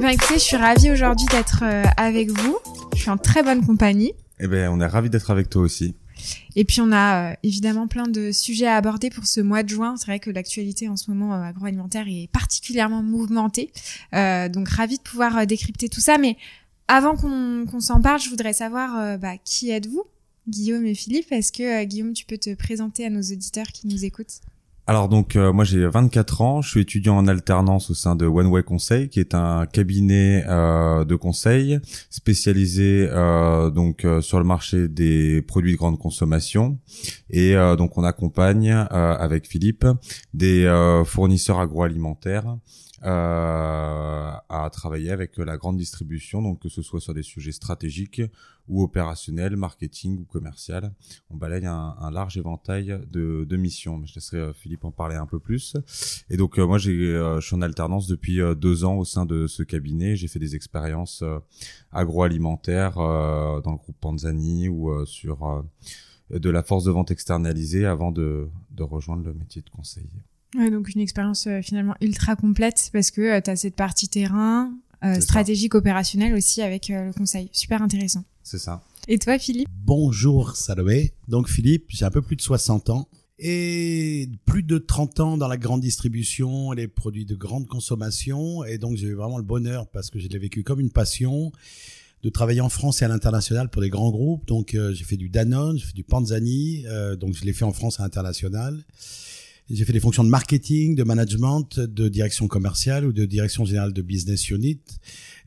Eh bien écoutez, je suis ravie aujourd'hui d'être euh, avec vous. Je suis en très bonne compagnie. Eh bien, on est ravis d'être avec toi aussi. Et puis on a euh, évidemment plein de sujets à aborder pour ce mois de juin. C'est vrai que l'actualité en ce moment euh, agroalimentaire est particulièrement mouvementée. Euh, donc ravi de pouvoir décrypter tout ça. Mais avant qu'on qu'on s'en parle, je voudrais savoir bah, qui êtes-vous, Guillaume et Philippe. Est-ce que Guillaume, tu peux te présenter à nos auditeurs qui nous écoutent? Alors donc euh, moi j'ai 24 ans, je suis étudiant en alternance au sein de One Way Conseil qui est un cabinet euh, de conseil spécialisé euh, donc sur le marché des produits de grande consommation. Et donc on accompagne avec Philippe des fournisseurs agroalimentaires à travailler avec la grande distribution, donc que ce soit sur des sujets stratégiques ou opérationnels, marketing ou commercial. On balaye un, un large éventail de, de missions. Je laisserai euh, Philippe en parler un peu plus. Et donc euh, moi, j'ai, euh, je suis en alternance depuis euh, deux ans au sein de ce cabinet. J'ai fait des expériences euh, agroalimentaires euh, dans le groupe Panzani ou euh, sur euh, de la force de vente externalisée avant de, de rejoindre le métier de conseiller. Ouais, donc une expérience euh, finalement ultra complète parce que tu as cette partie terrain, euh, ça. stratégique, opérationnelle aussi avec euh, le conseil. Super intéressant. C'est ça. Et toi, Philippe? Bonjour Salomé. Donc Philippe, j'ai un peu plus de 60 ans et plus de 30 ans dans la grande distribution, les produits de grande consommation. Et donc j'ai eu vraiment le bonheur, parce que je l'ai vécu comme une passion, de travailler en France et à l'international pour des grands groupes. Donc euh, j'ai fait du Danone, j'ai fait du Panzani, euh, donc je l'ai fait en France et à l'international. J'ai fait des fonctions de marketing, de management, de direction commerciale ou de direction générale de business unit.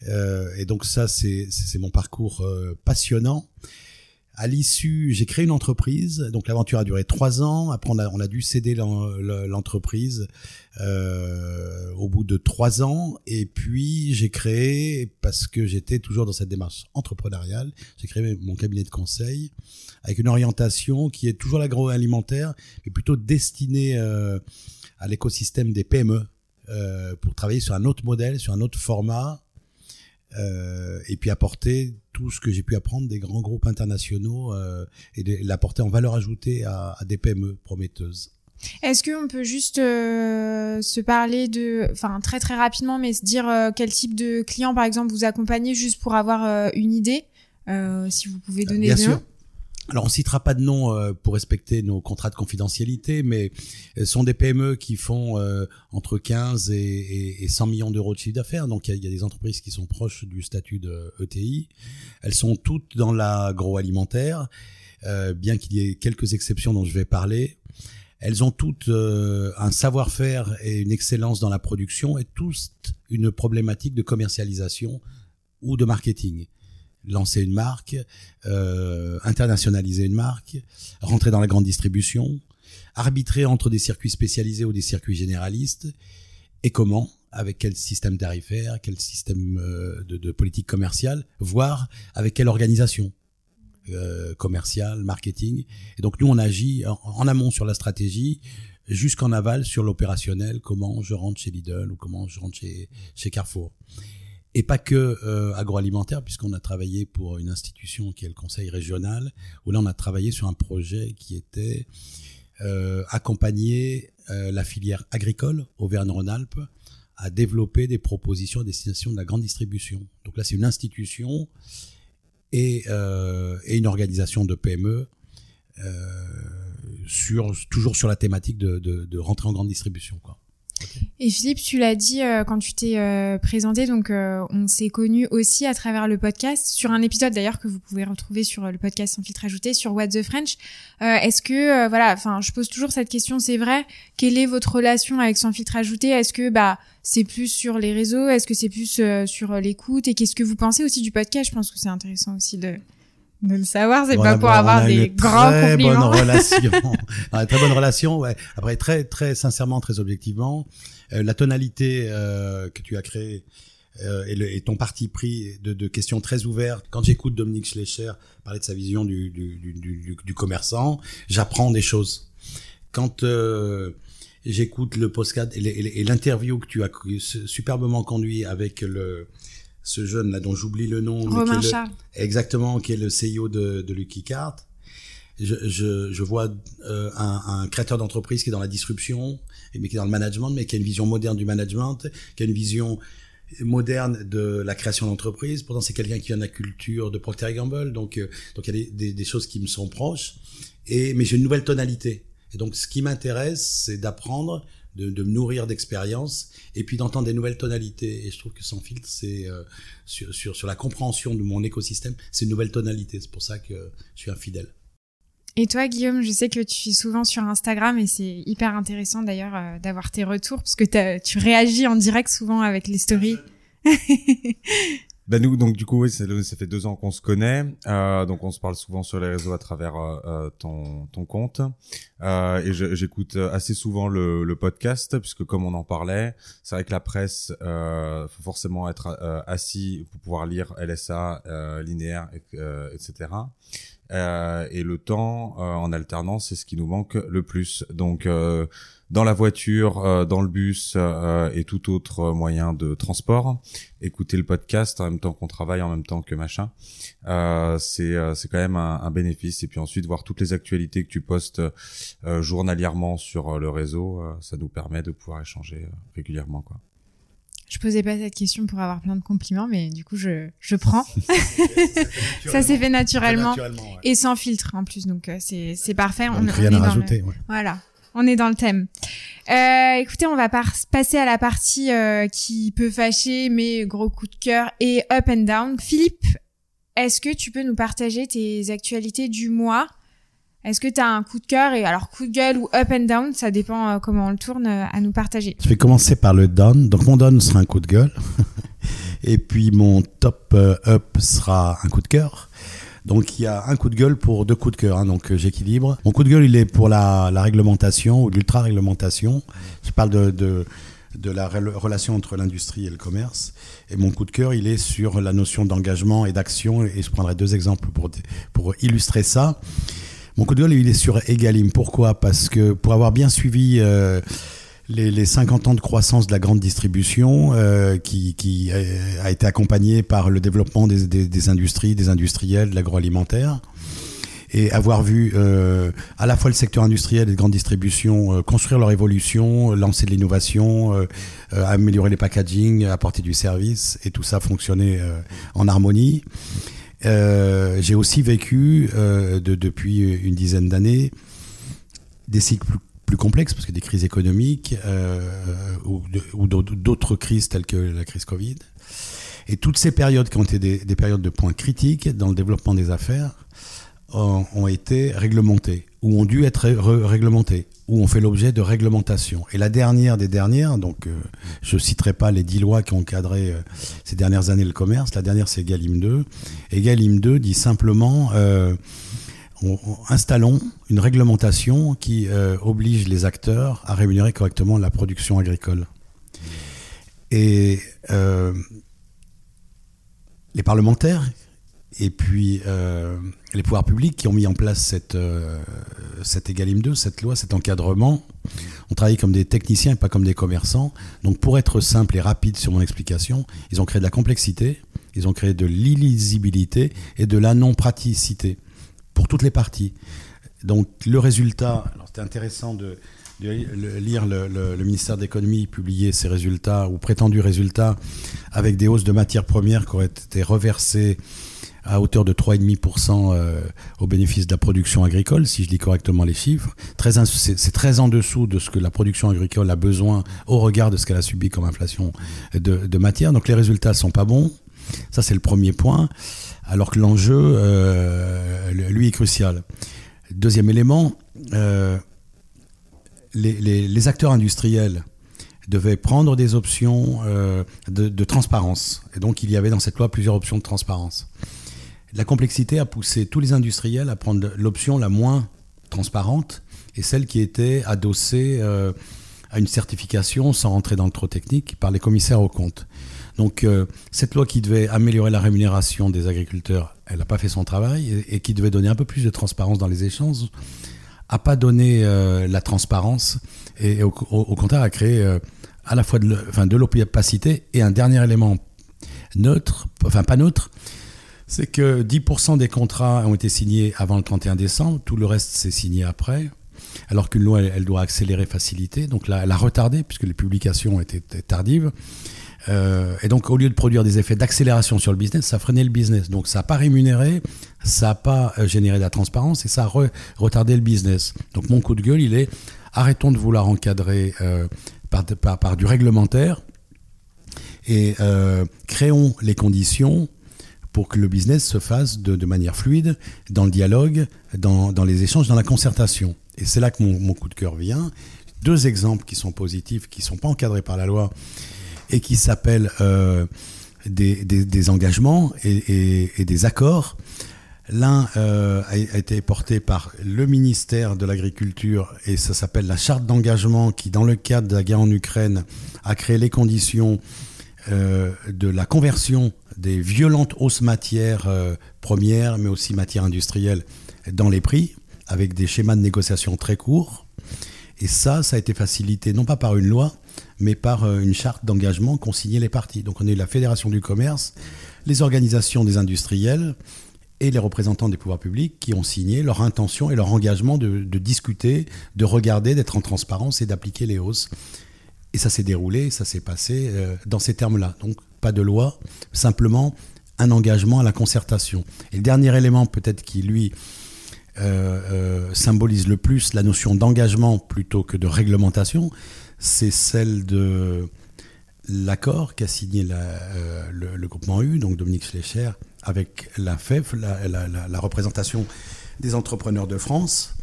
Euh, et donc ça, c'est mon parcours euh, passionnant. À l'issue, j'ai créé une entreprise. Donc l'aventure a duré trois ans. Après, on a, on a dû céder l'en- le- l'entreprise euh, au bout de trois ans. Et puis j'ai créé, parce que j'étais toujours dans cette démarche entrepreneuriale, j'ai créé mon cabinet de conseil avec une orientation qui est toujours l'agroalimentaire, mais plutôt destinée euh, à l'écosystème des PME euh, pour travailler sur un autre modèle, sur un autre format, euh, et puis apporter tout ce que j'ai pu apprendre des grands groupes internationaux euh, et l'apporter en valeur ajoutée à, à des PME prometteuses. Est-ce qu'on peut juste euh, se parler de, enfin très très rapidement, mais se dire quel type de client par exemple vous accompagnez juste pour avoir une idée, si vous pouvez donner Bien des sûr. noms. Alors on citera pas de nom euh, pour respecter nos contrats de confidentialité, mais ce sont des PME qui font euh, entre 15 et, et- et 100 millions d'euros de chiffre d'affaires. Donc il y, a- des entreprises qui sont proches du statut de ETI. Elles sont toutes dans l'agroalimentaire, euh, bien qu'il y ait quelques exceptions dont je vais parler. Elles ont toutes euh, un savoir-faire et une excellence dans la production et tous une problématique de commercialisation ou de marketing. Lancer une marque, euh, internationaliser une marque, rentrer dans la grande distribution, arbitrer entre des circuits spécialisés ou des circuits généralistes, et comment, avec quel système tarifaire, quel système euh, de, politique commerciale, voire avec quelle organisation euh, commerciale, marketing. Et donc nous, on agit en, amont sur la stratégie, jusqu'en aval sur l'opérationnel, comment je rentre chez Lidl ou comment je rentre chez Carrefour et pas que euh, agroalimentaire, puisqu'on a travaillé pour une institution qui est le Conseil régional, où là on a travaillé sur un projet qui était euh, accompagner euh, la filière agricole Auvergne-Rhône-Alpes à développer des propositions à destination de la grande distribution. Donc là c'est une institution et, euh, une organisation de PME sur toujours sur la thématique de, de, de rentrer en grande distribution. Quoi. Et Philippe, tu l'as dit euh, quand tu t'es euh, présenté, donc euh, on s'est connus aussi à travers le podcast, sur un épisode d'ailleurs que vous pouvez retrouver sur euh, le podcast sans filtre ajouté, sur What the French. Euh, Est-ce que, euh, voilà, enfin, je pose toujours cette question, c'est vrai, quelle est votre relation avec sans filtre ajouté? Est-ce que bah c'est plus sur les réseaux? Est-ce que c'est plus sur l'écoute? Et qu'est-ce que vous pensez aussi du podcast? Je pense que c'est intéressant aussi de de le savoir, c'est pas a- pour avoir des grands très compliments. bonne relation. Très bonne relation. Ouais. Après, très très sincèrement, très objectivement, euh, la tonalité euh, que tu as créée euh, et, le, et ton parti pris de, de questions très ouvertes. Quand j'écoute Dominique Schlecher parler de sa vision du, du, du, du, du commerçant, j'apprends des choses. Quand euh, j'écoute le postcard et l'interview que tu as superbement conduit avec le ce jeune là dont j'oublie le nom, mais Romain qui est le- Charles. Exactement, qui est le CEO de, de Lucky Cart. Je, je, je vois euh, un, un créateur d'entreprise qui est dans la disruption, mais qui est dans le management, mais qui a une vision moderne du management, qui a une vision moderne de la création d'entreprise. Pourtant, c'est quelqu'un qui vient de la culture de Procter Gamble, donc euh, donc il y a des, des, des, choses qui me sont proches. Et mais j'ai une nouvelle tonalité. Et donc, ce qui m'intéresse, c'est d'apprendre, de, de, me nourrir d'expériences, et puis d'entendre des nouvelles tonalités. Et je trouve que sans filtre, c'est euh, sur, sur sur la compréhension de mon écosystème, c'est une nouvelle tonalité. C'est pour ça que je suis un fidèle. Et toi, Guillaume, je sais que tu suis souvent sur Instagram et c'est hyper intéressant d'ailleurs euh, d'avoir tes retours parce que tu réagis en direct souvent avec les stories. Ben nous, donc du coup, oui, ça fait deux ans qu'on se connaît, euh, donc on se parle souvent sur les réseaux à travers euh, euh ton, ton compte, euh, et j'écoute assez souvent le, le, podcast puisque comme on en parlait, c'est vrai que la presse, euh, faut forcément être euh, assis pour pouvoir lire LSA linéaire, etc. et le temps en alternance, c'est ce qui nous manque le plus. Donc dans la voiture, euh, dans le bus euh, et tout autre moyen de transport. Écouter le podcast en même temps qu'on travaille, en même temps que machin, euh, c'est c'est quand même un, un, bénéfice. Et puis ensuite voir toutes les actualités que tu postes journalièrement sur le réseau, ça nous permet de pouvoir échanger régulièrement, quoi. Je posais pas cette question pour avoir plein de compliments, mais du coup, je, je prends. ça s'est fait naturellement, et sans filtre en plus, donc c'est c'est parfait. on, rien à rajouter. Voilà, on est dans le thème. Euh, écoutez, on va passer à la partie euh, qui peut fâcher, mais gros coup de cœur et up and down. Philippe, est-ce que tu peux nous partager tes actualités du mois? Est-ce que tu as un coup de cœur et alors coup de gueule ou up and down, ça dépend euh, comment on le tourne à nous partager. Je vais commencer par le down. Donc mon down sera un coup de gueule et puis mon top up sera un coup de cœur. Donc il y a un coup de gueule pour deux coups de cœur, hein, donc euh, j'équilibre. Mon coup de gueule, il est pour la, réglementation ou l'ultra-réglementation. Je parle de, de, de la relation entre l'industrie et le commerce. Et mon coup de cœur, il est sur la notion d'engagement et d'action. Et je prendrai deux exemples pour, pour illustrer ça. Mon coup de gueule, il est sur Egalim. Pourquoi? Parce que pour avoir bien suivi... Euh, les, les, 50 ans de croissance de la grande distribution euh, qui, qui, a été accompagnée par le développement des, industries, des industriels, de l'agroalimentaire. Et avoir vu euh, à la fois le secteur industriel et de grande distribution euh, construire leur évolution, lancer de l'innovation, euh, euh, améliorer les packaging, apporter du service, et tout ça fonctionner en harmonie. J'ai aussi vécu de, depuis une dizaine d'années des cycles plus plus complexe parce que des crises économiques euh, ou, d'autres crises telles que la crise Covid. Et toutes ces périodes qui ont été des périodes de points critiques dans le développement des affaires ont, été réglementées ou ont dû être réglementées ou ont fait l'objet de réglementation. Et la dernière des dernières, donc euh, je citerai pas les dix lois qui ont cadré euh, ces dernières années le commerce, la dernière c'est Galim 2. Et Galim 2 dit simplement euh, installons une réglementation qui oblige les acteurs à rémunérer correctement la production agricole. Et les parlementaires et puis euh, les pouvoirs publics qui ont mis en place cette, cette EGalim 2, cette loi, cet encadrement, ont travaillé comme des techniciens et pas comme des commerçants. Donc pour être simple et rapide sur mon explication, ils ont créé de la complexité, ils ont créé de l'illisibilité et de la non-praticité pour toutes les parties. Donc le résultat, c'était intéressant de, lire le, ministère de l'économie publier ses résultats ou prétendus résultats avec des hausses de matières premières qui auraient été reversées à hauteur de 3,5% euh, au bénéfice de la production agricole, si je lis correctement les chiffres. C'est très en dessous de ce que la production agricole a besoin au regard de ce qu'elle a subi comme inflation de, matière. Donc les résultats sont pas bons. Ça, c'est le premier point alors que l'enjeu, euh, lui, est crucial. Deuxième élément, euh, les, acteurs industriels devaient prendre des options de, transparence. Et donc, il y avait dans cette loi plusieurs options de transparence. La complexité a poussé tous les industriels à prendre l'option la moins transparente et celle qui était adossée à une certification, sans rentrer dans le trop technique, par les commissaires aux comptes. Donc euh, cette loi qui devait améliorer la rémunération des agriculteurs, elle n'a pas fait son travail et, qui devait donner un peu plus de transparence dans les échanges, a pas donné euh, la transparence et, au, contraire a créé euh, à la fois de l'opacité et un dernier élément neutre, enfin pas neutre, c'est que 10% des contrats ont été signés avant le 31 décembre, tout le reste s'est signé après alors qu'une loi, elle, doit accélérer, faciliter. Donc là, elle a retardé, puisque les publications étaient tardives. Euh, et donc, au lieu de produire des effets d'accélération sur le business, ça freinait le business. Donc, ça n'a pas rémunéré, ça n'a pas euh, généré de la transparence et ça a retardé le business. Donc, mon coup de gueule, il est arrêtons de vouloir encadrer euh, par, du réglementaire et créons les conditions pour que le business se fasse de, manière fluide, dans le dialogue, dans, les échanges, dans la concertation. Et c'est là que mon, coup de cœur vient. Deux exemples qui sont positifs, qui ne sont pas encadrés par la loi et qui s'appellent euh, des, engagements et, des accords. L'un euh, a, été porté par le ministère de l'Agriculture et ça s'appelle la charte d'engagement qui, dans le cadre de la guerre en Ukraine, a créé les conditions euh, de la conversion des violentes hausses matières euh, premières, mais aussi matières industrielles, dans les prix, avec des schémas de négociation très courts. Et ça, ça a été facilité non pas par une loi, mais par euh, une charte d'engagement qu'ont signé les partis. Donc on a eu la Fédération du commerce, les organisations des industriels et les représentants des pouvoirs publics qui ont signé leur intention et leur engagement de, de discuter, de regarder, d'être en transparence et d'appliquer les hausses. Et ça s'est déroulé, ça s'est passé euh, dans ces termes-là. Donc pas de loi, simplement un engagement à la concertation. Et le dernier élément peut-être qui, lui, euh, euh, symbolise le plus la notion d'engagement plutôt que de réglementation, c'est celle de l'accord qu'a signé le, groupement U, donc Dominique Schlecher, avec la FEF, la, la, représentation des entrepreneurs de France,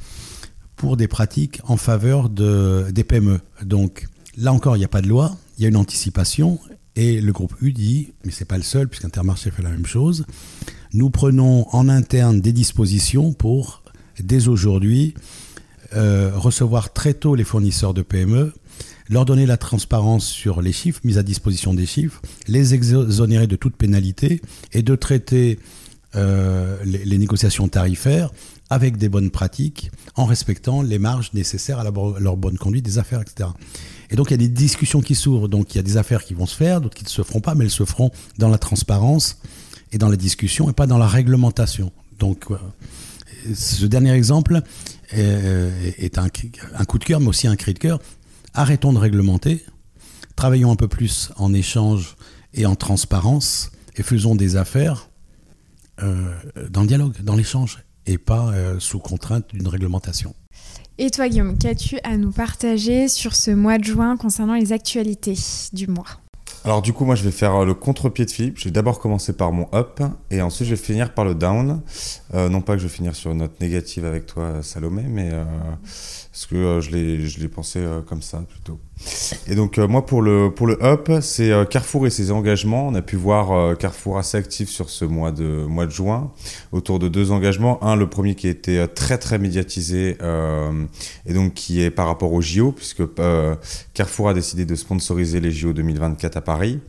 pour des pratiques en faveur de, des PME. Donc là encore, il n'y a pas de loi, il y a une anticipation, et le groupe U dit, mais c'est pas le seul, puisqu'Intermarché fait la même chose, nous prenons en interne des dispositions pour, dès aujourd'hui, euh, recevoir très tôt les fournisseurs de PME, leur donner la transparence sur les chiffres, mise à disposition des chiffres, les exonérer de toute pénalité et de traiter euh, les, négociations tarifaires avec des bonnes pratiques, en respectant les marges nécessaires à leur bonne conduite des affaires, etc. Et donc il y a des discussions qui s'ouvrent, donc il y a des affaires qui vont se faire, d'autres qui ne se feront pas, mais elles se feront dans la transparence et dans la discussion et pas dans la réglementation. Donc euh, ce dernier exemple est, est un, coup de cœur, mais aussi un cri de cœur. Arrêtons de réglementer, travaillons un peu plus en échange et en transparence et faisons des affaires euh, dans le dialogue, dans l'échange et pas euh, sous contrainte d'une réglementation. Et toi, Guillaume, qu'as-tu à nous partager sur ce mois de juin concernant les actualités du mois? Alors du coup, moi je vais faire le contre-pied de Philippe. Je vais d'abord commencer par mon up et ensuite je vais finir par le down. Euh, non pas que je vais finir sur une note négative avec toi, Salomé, mais euh, parce que euh, je l'ai pensé euh, comme ça plutôt. Et donc euh, moi pour le pour le up, c'est euh, Carrefour et ses engagements. On a pu voir Carrefour assez actif sur ce mois de mois de juin autour de deux engagements. Un, le premier qui a été très très médiatisé et donc qui est par rapport au JO puisque Carrefour a décidé de sponsoriser les JO 2024 à Paris. Paris.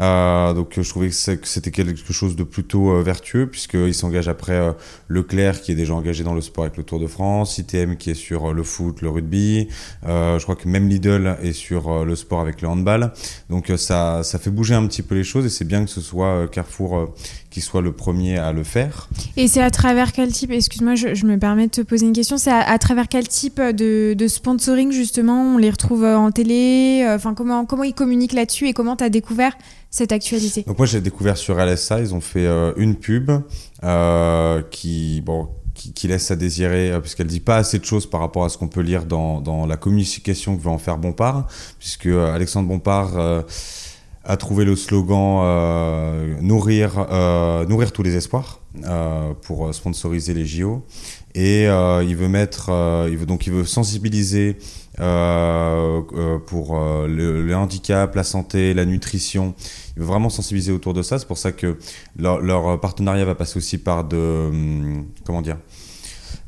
Euh, donc je trouvais que c'était quelque chose de plutôt euh, vertueux puisqu'il s'engage après euh, Leclerc qui est déjà engagé dans le sport avec le Tour de France, ITM qui est sur euh, le foot, le rugby, je crois que même Lidl est sur le sport avec le handball. Donc ça, ça fait bouger un petit peu les choses et c'est bien que ce soit Carrefour qui soit le premier à le faire. Et c'est à travers quel type, excuse-moi, je, me permets de te poser une question, c'est à, travers quel type de, de, sponsoring justement on les retrouve en télé, enfin comment, comment ils communiquent là-dessus et comment tu as découvert cette actualité Donc moi j'ai découvert sur LSA, ils ont fait euh, une pub euh, qui, bon, qui, laisse à désirer, euh, puisqu'elle dit pas assez de choses par rapport à ce qu'on peut lire dans, dans la communication que veut en faire Bompard, puisque euh, Alexandre Bompard a trouvé le slogan nourrir, nourrir tous les espoirs pour sponsoriser les JO. Et il veut mettre, il veut donc il veut sensibiliser euh, euh, pour euh, le, le, handicap, la santé, la nutrition. Il veut vraiment sensibiliser autour de ça. C'est pour ça que leur, leur, partenariat va passer aussi par de hum, comment dire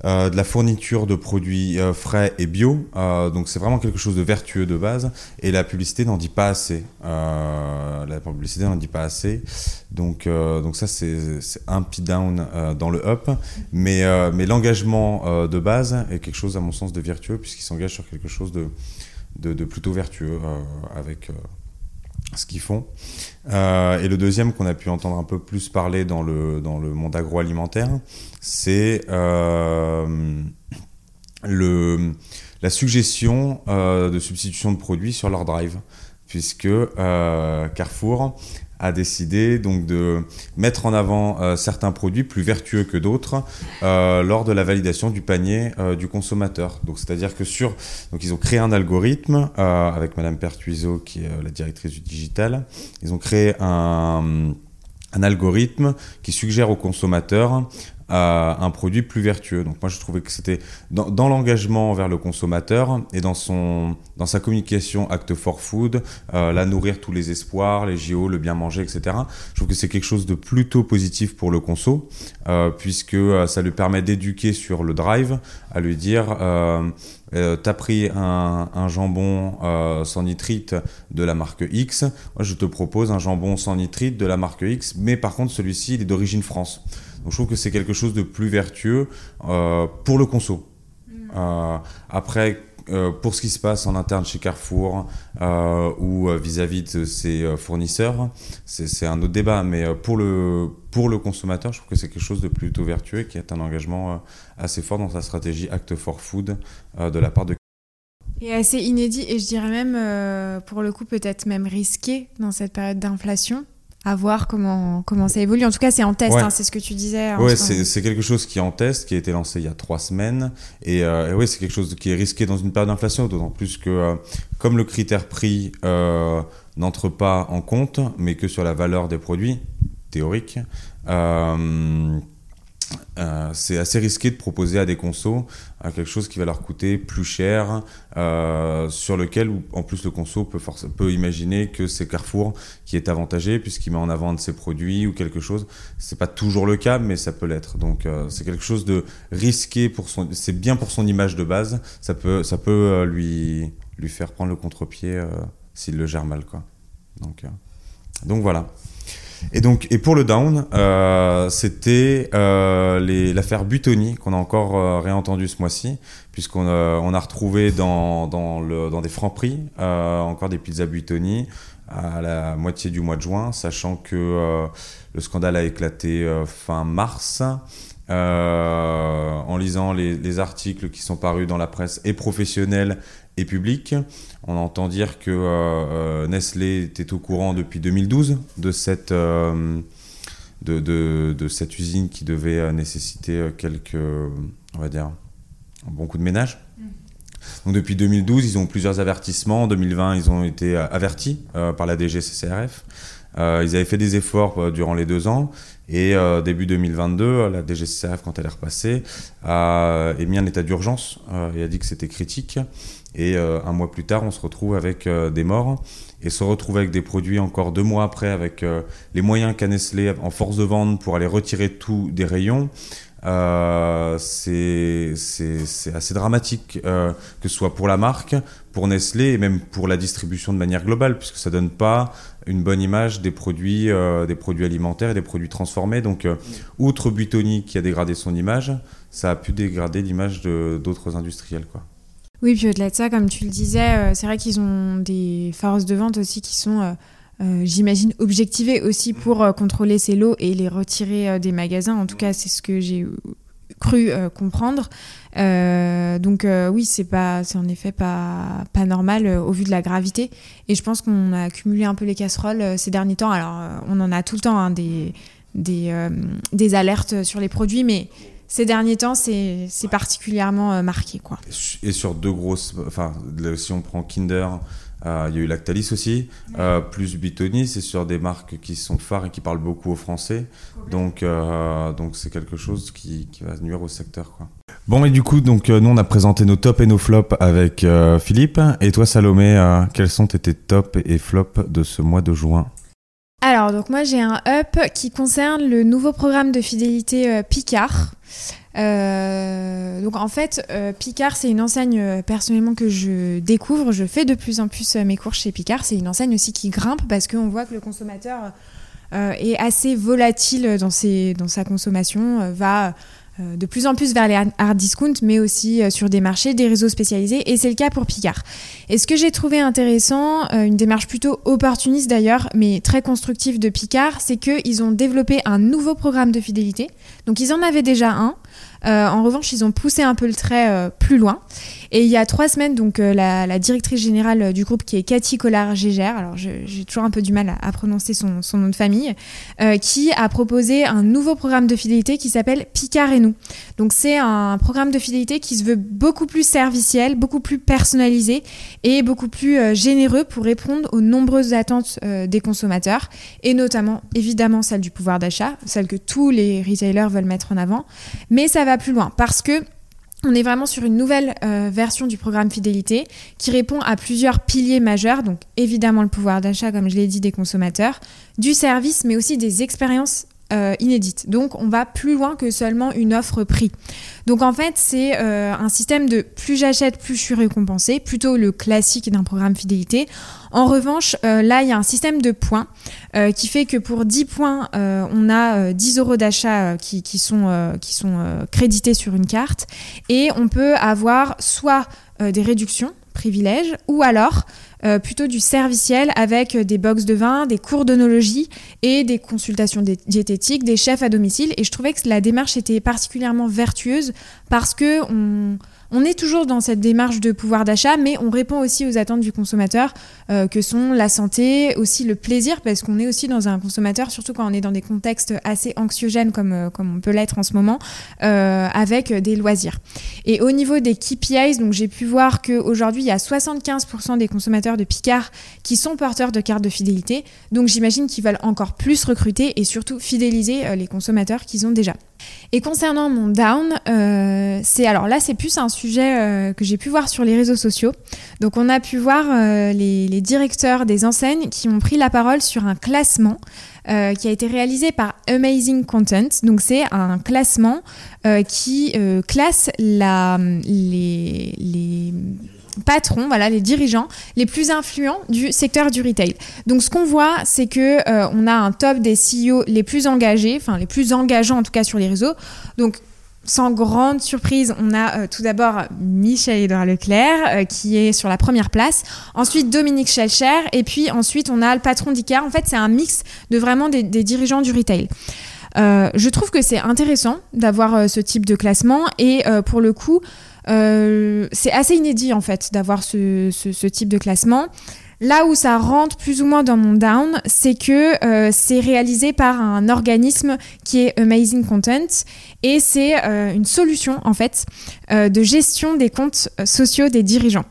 euh, de la fourniture de produits euh, frais et bio. Euh, donc c'est vraiment quelque chose de vertueux de base. Et la publicité n'en dit pas assez. la publicité n'en dit pas assez. Donc, ça c'est un petit down dans le up. Mais, l'engagement de base est quelque chose à mon sens de vertueux puisqu'il s'engage sur quelque chose de plutôt vertueux avec ce qu'ils font. Euh, et le deuxième qu'on a pu entendre un peu plus parler dans le, monde agroalimentaire, c'est euh, la suggestion euh, de substitution de produits sur leur drive. puisque Carrefour a décidé de mettre en avant euh, certains produits plus vertueux que d'autres euh, lors de la validation du panier euh, du consommateur. Donc c'est-à-dire que sur ils ont créé un algorithme avec Madame Pertuiseau qui est la directrice du digital. Ils ont créé un un algorithme qui suggère aux consommateurs un produit plus vertueux. Donc moi je trouvais que c'était dans, l'engagement envers le consommateur et dans son dans sa communication Act for Food, euh, la nourrir tous les espoirs, les JO, le bien manger, etc. Je trouve que c'est quelque chose de plutôt positif pour le conso euh, puisque euh, ça lui permet d'éduquer sur le drive, à lui dire euh, t'as pris un, un jambon sans nitrite de la marque X, moi je te propose un jambon sans nitrite de la marque X, mais par contre celui-ci il est d'origine France. Donc je trouve que c'est quelque chose de plus vertueux euh, pour le conso. Mm. Euh, après, euh, pour ce qui se passe en interne chez Carrefour ou vis-à-vis de ses fournisseurs, c'est un autre débat. Mais pour le, pour le consommateur, je trouve que c'est quelque chose de plutôt vertueux et qui est un engagement assez fort dans sa stratégie Act for Food de la part de et assez inédit et je dirais même pour le coup peut-être même risqué dans cette période d'inflation à voir comment, comment ça évolue. En tout cas, c'est en test, hein, c'est ce que tu disais. Oui, c'est quelque chose qui est en test, qui a été lancé il y a trois semaines. Et, euh, oui, c'est quelque chose qui est risqué dans une période d'inflation, d'autant plus que euh, comme le critère prix euh, n'entre pas en compte, mais que sur la valeur des produits théoriques, euh, c'est assez risqué de proposer à des consos euh, quelque chose qui va leur coûter plus cher, euh, sur lequel en plus le conso peut, imaginer que c'est Carrefour qui est avantagé puisqu'il met en avant de ses produits ou quelque chose. C'est pas toujours le cas, mais ça peut l'être. Donc c'est quelque chose de risqué pour son, c'est bien pour son image de base. Ça peut, ça peut lui lui faire prendre le contre-pied s'il le gère mal, quoi. Donc donc voilà. Et donc, et pour le down, euh, c'était euh, l'affaire Butoni qu'on a encore euh, réentendu ce mois-ci, puisqu'on euh, a retrouvé dans, dans, des francs prix encore des pizzas Butoni à la moitié du mois de juin, sachant que le scandale a éclaté fin mars. en lisant les, les, articles qui sont parus dans la presse et professionnelle et public. On entend dire que euh, euh, Nestlé était au courant depuis 2012 de cette, euh, de, de, de, cette usine qui devait nécessiter quelques, on va dire, un bon coup de ménage. Mm. Donc depuis 2012, ils ont plusieurs avertissements. En 2020, ils ont été avertis par la DGCCRF. Euh, ils avaient fait des efforts durant les deux ans. Et euh, début 2022, la DGCCRF, quand elle est repassée, a émis un état d'urgence et a dit que c'était critique. Et euh, un mois plus tard, on se retrouve avec euh, des morts et se retrouve avec des produits encore deux mois après avec euh, les moyens qu'a Nestlé en force de vente pour aller retirer tout des rayons. Euh, c'est assez dramatique euh, que ce soit pour la marque, pour Nestlé et même pour la distribution de manière globale, puisque ça donne pas une bonne image des produits, euh, des produits alimentaires et des produits transformés. Donc, outre Buitoni qui a dégradé son image, ça a pu dégrader l'image d'autres industriels, quoi. Oui, puis au-delà de ça, comme tu le disais, euh, c'est vrai qu'ils ont des forces de vente aussi qui sont, euh, euh, j'imagine, objectivées aussi pour contrôler ces lots et les retirer des magasins. En tout cas, c'est ce que j'ai cru comprendre. donc oui, c'est pas, en effet pas pas normal au vu de la gravité. Et je pense qu'on a accumulé un peu les casseroles ces derniers temps. Alors on en a tout le temps hein, des des, des alertes sur les produits, mais ces derniers temps, c'est particulièrement euh, marqué. Quoi. Et sur deux grosses. Enfin, si on prend Kinder, euh, il y a eu Lactalis aussi, euh, plus Bitoni, c'est sur des marques qui sont phares et qui parlent beaucoup aux Français. Donc, donc c'est quelque chose qui, qui, va nuire au secteur. Quoi. Bon, et du coup, donc, nous, on a présenté nos tops et nos flops avec Philippe. Et toi, Salomé, quels sont tes tops et flops de ce mois de juin? Alors, donc moi j'ai un up qui concerne le nouveau programme de fidélité euh, Picard. Euh, donc en fait, euh, Picard, c'est une enseigne personnellement que je découvre. Je fais de plus en plus mes cours chez Picard. C'est une enseigne aussi qui grimpe parce qu'on voit que le consommateur est assez volatile dans, dans sa consommation, va euh, de plus en plus vers les hard discount, mais aussi euh, sur des marchés, des réseaux spécialisés, et c'est le cas pour Picard. Et ce que j'ai trouvé intéressant, euh, une démarche plutôt opportuniste d'ailleurs, mais très constructive de Picard, c'est qu'ils ont développé un nouveau programme de fidélité. Donc ils en avaient déjà un, en revanche, ils ont poussé un peu le trait plus loin. Et il y a trois semaines, donc la, la, directrice générale du groupe, qui est Cathy Collard-Gégère, alors j'ai toujours un peu du mal à, prononcer son, son, nom de famille, qui a proposé un nouveau programme de fidélité qui s'appelle Picard et nous. Donc c'est un programme de fidélité qui se veut beaucoup plus serviciel, beaucoup plus personnalisé et beaucoup plus généreux pour répondre aux nombreuses attentes des consommateurs et notamment évidemment celle du pouvoir d'achat, celle que tous les retailers veulent mettre en avant, mais ça va plus loin parce que on est vraiment sur une nouvelle euh, version du programme fidélité qui répond à plusieurs piliers majeurs, donc évidemment le pouvoir d'achat, comme je l'ai dit, des consommateurs, du service, mais aussi des expériences euh, inédite. Donc on va plus loin que seulement une offre prix. Donc en fait c'est euh, un système de plus j'achète, plus je suis récompensé, plutôt le classique d'un programme fidélité. En revanche, euh, là il y a un système de points qui fait que pour 10 points, on a 10 euros d'achat sont, qui sont crédités sur une carte et on peut avoir soit des réductions privilèges ou alors euh, plutôt du serviciel avec des box de vin, des cours d'onologie et des consultations diététiques, des chefs à domicile. Et je trouvais que la démarche était particulièrement vertueuse parce que on, on est toujours dans cette démarche de pouvoir d'achat, mais on répond aussi aux attentes du consommateur, euh, que sont la santé, aussi le plaisir, parce qu'on est aussi dans un consommateur, surtout quand on est dans des contextes assez anxiogènes comme, euh, comme on peut l'être en ce moment, euh, avec des loisirs. Et au niveau des KPIs, donc j'ai pu voir qu'aujourd'hui, il y a 75% des consommateurs de Picard qui sont porteurs de cartes de fidélité. Donc j'imagine qu'ils veulent encore plus recruter et surtout fidéliser les consommateurs qu'ils ont déjà. Et concernant mon down, euh, c'est alors là c'est plus un sujet euh, que j'ai pu voir sur les réseaux sociaux. Donc on a pu voir euh, les, directeurs des enseignes qui ont pris la parole sur un classement qui a été réalisé par Amazing Content. Donc c'est un classement qui classe la, les patrons, voilà, les dirigeants les plus influents du secteur du retail. Donc ce qu'on voit, c'est que euh, on a un top des CEO les plus engagés, enfin les plus engageants en tout cas sur les réseaux. Donc sans grande surprise, on a euh, tout d'abord Michel-Édouard Leclerc euh, qui est sur la première place, ensuite Dominique Schelcher et puis ensuite on a le patron d'ICAR. En fait, c'est un mix de vraiment des, dirigeants du retail. je trouve que c'est intéressant d'avoir ce type de classement et pour le coup, euh, c'est assez inédit en fait d'avoir ce, type de classement. Là où ça rentre plus ou moins dans mon down, c'est que euh, c'est réalisé par un organisme qui est Amazing Content et c'est euh, une solution en fait de gestion des comptes sociaux des dirigeants.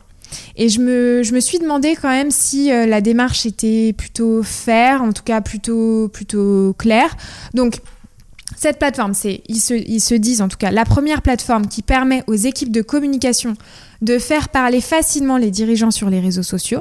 Et je me, suis demandé quand même si la démarche était plutôt faire, en tout cas plutôt, plutôt claire. Donc cette plateforme, c'est, ils se, disent en tout cas, la première plateforme qui permet aux équipes de communication de faire parler facilement les dirigeants sur les réseaux sociaux.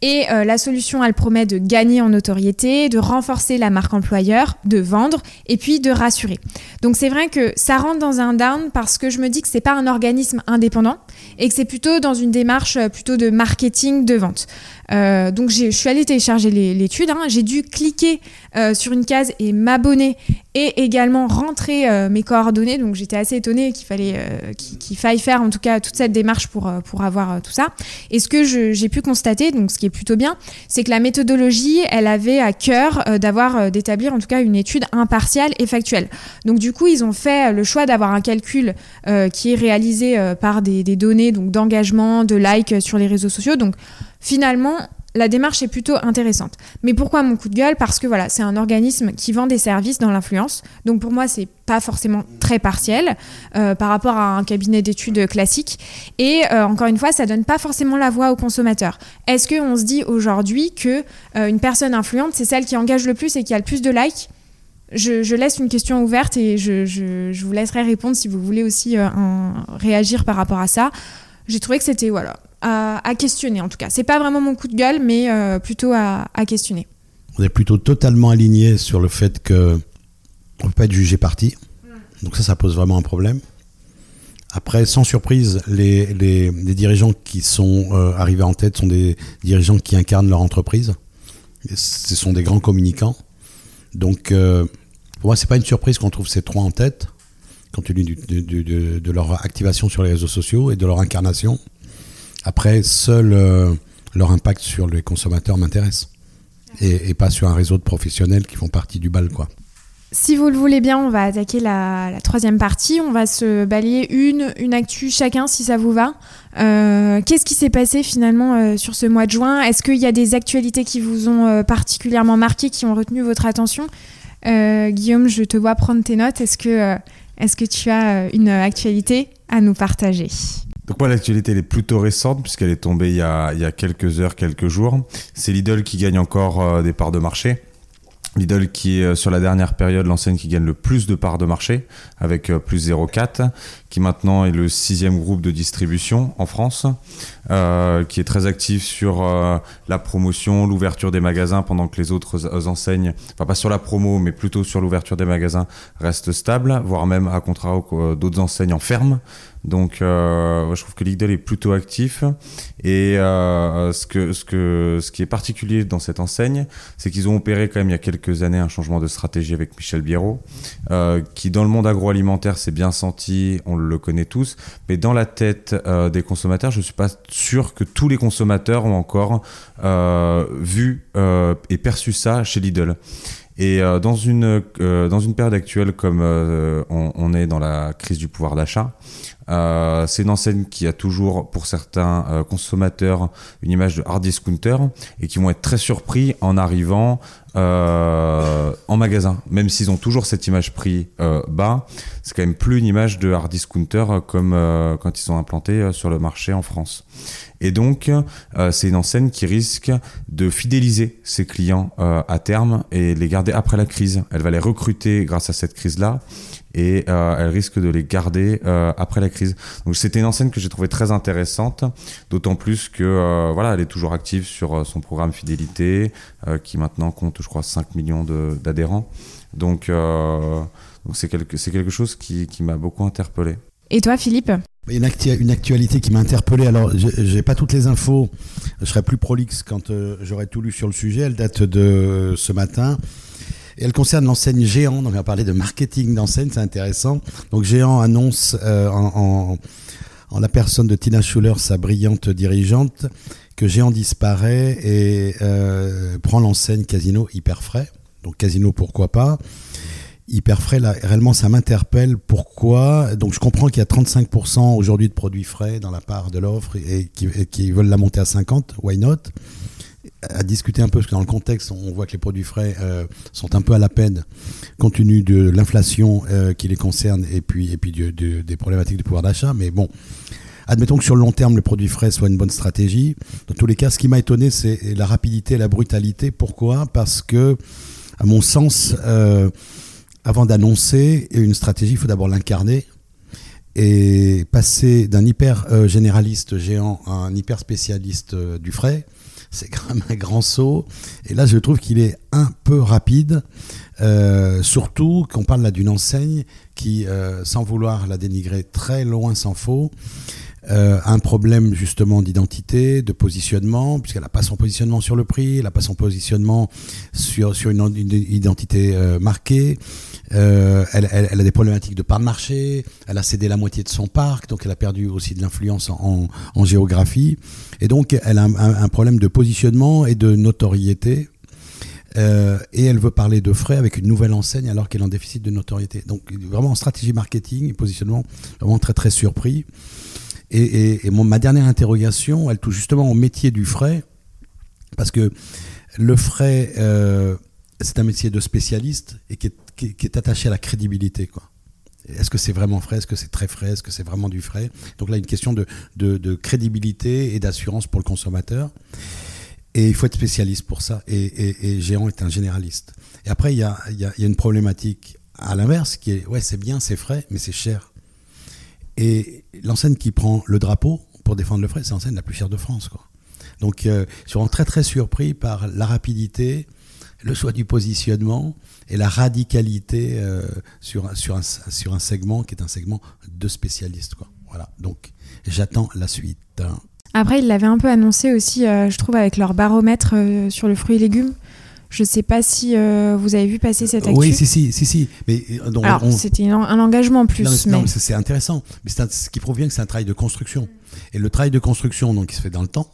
Et euh, la solution, elle promet de gagner en notoriété, de renforcer la marque employeur, de vendre et puis de rassurer. Donc c'est vrai que ça rentre dans un down parce que je me dis que c'est pas un organisme indépendant et que c'est plutôt dans une démarche euh, plutôt de marketing de vente. Euh, donc je suis allée télécharger l'étude, hein. j'ai dû cliquer euh, sur une case et m'abonner et également rentrer euh, mes coordonnées. Donc j'étais assez étonnée qu'il fallait qu'il faille faire en tout cas toute cette démarche pour, pour avoir tout ça. Et ce que j'ai pu constater, donc ce qui est plutôt bien, c'est que la méthodologie, elle avait à cœur d'avoir d'établir en tout cas une étude impartiale et factuelle. Donc du coup, ils ont fait le choix d'avoir un calcul qui est réalisé par des, données donc d'engagement, de likes sur les réseaux sociaux. Donc finalement, la démarche est plutôt intéressante. Mais pourquoi mon coup de gueule? Parce que voilà, c'est un organisme qui vend des services dans l'influence. Donc pour moi, c'est pas forcément très partiel euh, par rapport à un cabinet d'études classique. Et euh, encore une fois, ça donne pas forcément la voix aux consommateurs. Est-ce qu'on se dit aujourd'hui que euh, une personne influente, c'est celle qui engage le plus et qui a le plus de likes? Je, laisse une question ouverte et je, vous laisserai répondre si vous voulez aussi réagir par rapport à ça. J'ai trouvé que c'était voilà à, questionner en tout cas. C'est pas vraiment mon coup de gueule, mais euh, plutôt à, questionner. On est plutôt totalement aligné sur le fait que on peut pas être jugé parti. Donc ça, ça pose vraiment un problème. Après, sans surprise, les, les, dirigeants qui sont euh, arrivés en tête sont des dirigeants qui incarnent leur entreprise. ce sont des grands communicants. Donc, euh, pour moi, c'est pas une surprise qu'on trouve ces trois en tête, compte tenu de, leur activation sur les réseaux sociaux et de leur incarnation. Après, seul euh, leur impact sur les consommateurs m'intéresse. Et, pas sur un réseau de professionnels qui font partie du bal, quoi. Si vous le voulez bien, on va attaquer la, troisième partie. On va se balayer une, une actu chacun, si ça vous va. Euh, qu'est-ce qui s'est passé finalement euh, sur ce mois de juin? Est-ce qu'il y a des actualités qui vous ont particulièrement marqué, qui ont retenu votre attention? Guillaume, je te vois prendre tes notes. Est-ce que, est que tu as une actualité à nous partager? Donc moi l'actualité est plutôt récente puisqu'elle est tombée il y, a, quelques heures, quelques jours. C'est Lidl qui gagne encore des parts de marché. Lidl qui est euh, sur la dernière période l'enseigne qui gagne le plus de parts de marché avec euh, plus 0,4 qui maintenant est le sixième groupe de distribution en France euh, qui est très actif sur la promotion, l'ouverture des magasins pendant que les autres enseignes, enfin pas sur la promo mais plutôt sur l'ouverture des magasins restent stables voire même à contrario d'autres enseignes en ferme donc, euh, je trouve que Lidl est plutôt actif. Et euh, ce, que, ce, que, ce qui est particulier dans cette enseigne, c'est qu'ils ont opéré quand même il y a quelques années un changement de stratégie avec Michel Biérot, euh, qui dans le monde agroalimentaire s'est bien senti, on le connaît tous, mais dans la tête des consommateurs, je ne suis pas sûr que tous les consommateurs ont encore vu et perçu ça chez Lidl. Et dans, une, dans une période actuelle comme on, est dans la crise du pouvoir d'achat, euh, c'est une enseigne qui a toujours, pour certains euh, consommateurs, une image de hard discounter et qui vont être très surpris en arrivant euh, en magasin. Même s'ils ont toujours cette image prix bas, c'est quand même plus une image de hard discounter comme quand ils sont implantés sur le marché en France. Et donc, c'est une enseigne qui risque de fidéliser ses clients à terme et les garder après la crise. Elle va les recruter grâce à cette crise-là et euh, elle risque de les garder euh, après la crise. Donc c'était une enseigne que j'ai trouvé très intéressante, d'autant plus que euh, voilà, elle est toujours active sur son programme fidélité, qui maintenant compte, je crois, 5 millions d'adhérents. Donc c'est quelque, quelque chose qui, qui m'a beaucoup interpellé. Et toi, Philippe? Une, une, actualité qui m'a interpellé. Alors, j'ai pas toutes les infos. Je serai plus prolixe quand j'aurai tout lu sur le sujet. Elle date de ce matin. Elle concerne l'enseigne Géant. On va parler de marketing d'enseigne, c'est intéressant. Donc Géant annonce euh, en, la personne de Tina Schuller, sa brillante dirigeante, que Géant disparaît et euh, prend l'enseigne Casino hyper frais. Donc Casino, pourquoi pas? Hyper frais, réellement, ça m'interpelle. Pourquoi? Donc, je comprends qu'il y a 35% aujourd'hui de produits frais dans la part de l'offre et, et qui veulent la monter à 50. Why not? À discuter un peu, parce que dans le contexte, on voit que les produits frais euh, sont un peu à la peine, compte tenu de l'inflation euh, qui les concerne et puis, et puis des problématiques de pouvoir d'achat. Mais bon, admettons que sur le long terme, les produits frais soient une bonne stratégie. Dans tous les cas, ce qui m'a étonné, c'est la rapidité et la brutalité. Pourquoi? Parce que, à mon sens, euh, avant d'annoncer une stratégie, il faut d'abord l'incarner et passer d'un hyper généraliste géant à un hyper spécialiste du frais c'est quand même un grand saut. Et là, je trouve qu'il est un peu rapide, euh, surtout qu'on parle là d'une enseigne qui, euh, sans vouloir la dénigrer, très loin s'en faut. Euh, un problème justement d'identité, de positionnement, puisqu'elle n'a pas son positionnement sur le prix, elle n'a pas son positionnement sur, une, identité euh, marquée. Euh, elle, a des problématiques de part de marché, elle a cédé la moitié de son parc, donc elle a perdu aussi de l'influence en, géographie. Et donc elle a un, problème de positionnement et de notoriété. Et elle veut parler de frais avec une nouvelle enseigne alors qu'elle est en déficit de notoriété. Donc vraiment en stratégie marketing et positionnement, vraiment très très surpris. Et, ma dernière interrogation, elle touche justement au métier du frais, parce que le frais, euh, c'est un métier de spécialiste et qui est, attaché à la crédibilité. Est-ce que c'est vraiment frais? Est-ce que c'est très frais? Est-ce que c'est vraiment du frais? Donc là, une question de, crédibilité et d'assurance pour le consommateur. Et il faut être spécialiste pour ça. Et, Géant est un généraliste. Et après, il y, a, y a, une problématique à l'inverse qui est, ouais, c'est bien, c'est frais, mais c'est cher. Et l'enseigne qui prend le drapeau pour défendre le frais, c'est l'enseigne la plus chère de France. Quoi. Donc, euh, je suis très très surpris par la rapidité, le choix du positionnement et la radicalité euh, sur, sur, un, sur un segment qui est un segment de spécialistes. Quoi. Voilà. Donc, j'attends la suite. Après, ils l'avaient un peu annoncé aussi, euh, je trouve, avec leur baromètre euh, sur le fruit et légumes. Je ne sais pas si euh, vous avez vu passer cette actu. Oui, si, si, si, si. Mais, euh, donc, Alors, c'était un engagement en plus. Non, mais... c'est intéressant. Mais ce qui prouve bien que c'est un travail de construction. Et le travail de construction, donc, il se fait dans le temps.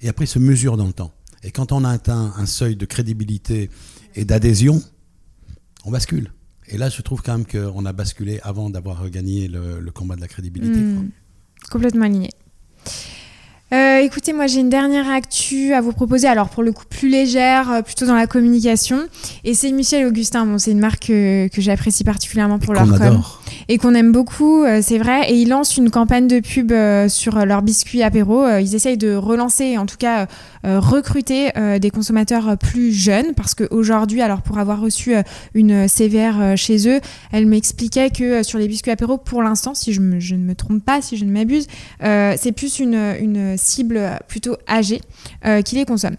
Et après, il se mesure dans le temps. Et quand on a atteint un seuil de crédibilité et d'adhésion, on bascule. Et là, je trouve quand même qu'on a basculé avant d'avoir gagné le, le, combat de la crédibilité. Hmm. Complètement aligné. Euh, écoutez, moi j'ai une dernière actu à vous proposer. Alors pour le coup plus légère, euh, plutôt dans la communication. Et c'est Michel Augustin. Bon, c'est une marque que, que j'apprécie particulièrement pour leur com et qu'on aime beaucoup, euh, c'est vrai. Et ils lancent une campagne de pub euh, sur leurs biscuits apéro. Euh, ils essayent de relancer, en tout cas recruter des consommateurs plus jeunes, parce qu'aujourd'hui, alors pour avoir reçu une CVR chez eux, elle m'expliquait que sur les biscuits apéro, pour l'instant, si je, ne me trompe pas, si je ne m'abuse, c'est plus une, cible plutôt âgée qui les consomme.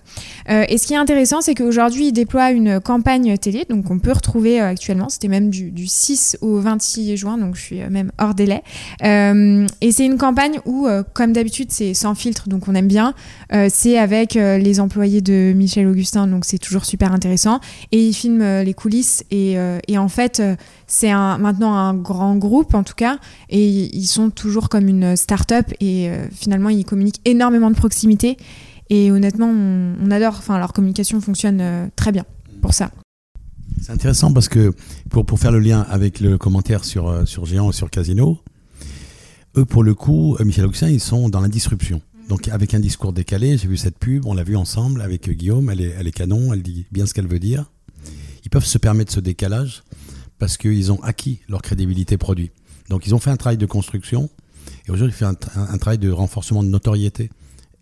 et ce qui est intéressant, c'est qu'aujourd'hui, ils déploient une campagne télé, donc on peut retrouver actuellement, c'était même du 6 au 26 juin donc je suis euh, même hors délai. Euh, et c'est une campagne où, euh, comme d'habitude, c'est sans filtre, donc on aime bien. c'est avec les employés de Michel Augustin, donc c'est toujours super intéressant. Et il filme les coulisses et, en fait, c'est maintenant un grand groupe en tout cas, et ils sont toujours comme une start-up et finalement ils communiquent énormément de proximité. Et honnêtement, on, on adore. Enfin, leur communication fonctionne très bien pour ça. C'est intéressant parce que pour, pour faire le lien avec le commentaire sur, euh, sur Géant et sur Casino, eux, pour le coup, euh, Michel Augustin, ils sont dans la disruption. Donc, avec un discours décalé, j'ai vu cette pub, on l'a vu ensemble avec Guillaume, elle est, elle est canon, elle dit bien ce qu'elle veut dire. Ils peuvent se permettre ce décalage parce qu'ils ont acquis leur crédibilité produit. Donc, ils ont fait un travail de construction et aujourd'hui, ils font un travail de renforcement de notoriété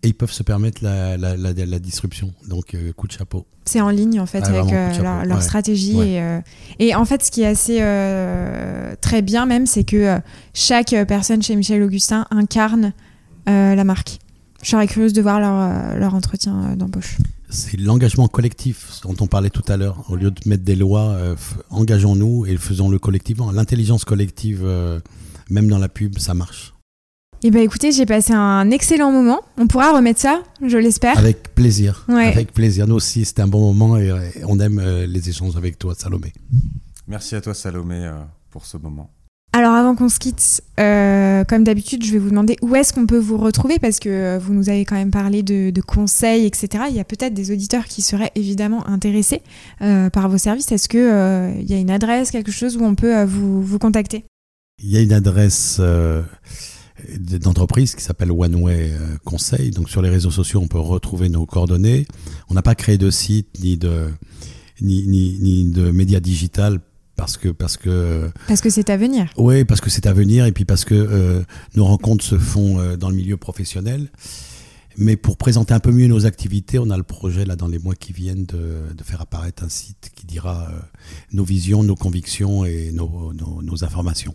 et ils peuvent se permettre la, la, la, la disruption. Donc, euh, coup de chapeau. C'est en ligne, en fait, ah, avec euh, leur, stratégie. Et, euh, et, en fait, ce qui est assez très bien, même, c'est que chaque personne chez Michel Augustin incarne la marque. Je serais curieuse de voir leur, leur entretien d'embauche. C'est l'engagement collectif dont on parlait tout à l'heure. Au lieu de mettre des lois, engageons-nous et faisons-le collectivement. L'intelligence collective, même dans la pub, ça marche. Eh ben écoutez, j'ai passé un excellent moment. On pourra remettre ça, je l'espère. Avec plaisir. Avec plaisir. Nous aussi, c'était un bon moment et, on aime euh, les échanges avec toi, Salomé. Merci à toi, Salomé, euh, pour ce moment. Alors avant qu'on se quitte, euh, comme d'habitude, je vais vous demander où est-ce qu'on peut vous retrouver parce que vous nous avez quand même parlé de, conseils, etc. Il y a peut-être des auditeurs qui seraient évidemment intéressés par vos services. Est-ce qu'il il y a une adresse, quelque chose où on peut vous, vous contacter? Il y a une adresse d'entreprise qui s'appelle One Way euh, Conseil. Donc sur les réseaux sociaux, on peut retrouver nos coordonnées. On n'a pas créé de site ni de ni, ni, ni de médias digital parce que parce que parce que c'est à venir. Oui, parce que c'est à venir et puis parce que euh, nos rencontres se font euh, dans le milieu professionnel. Mais pour présenter un peu mieux nos activités, on a le projet là dans les mois qui viennent de, de faire apparaître un site qui dira nos visions, nos convictions et nos, nos, nos informations.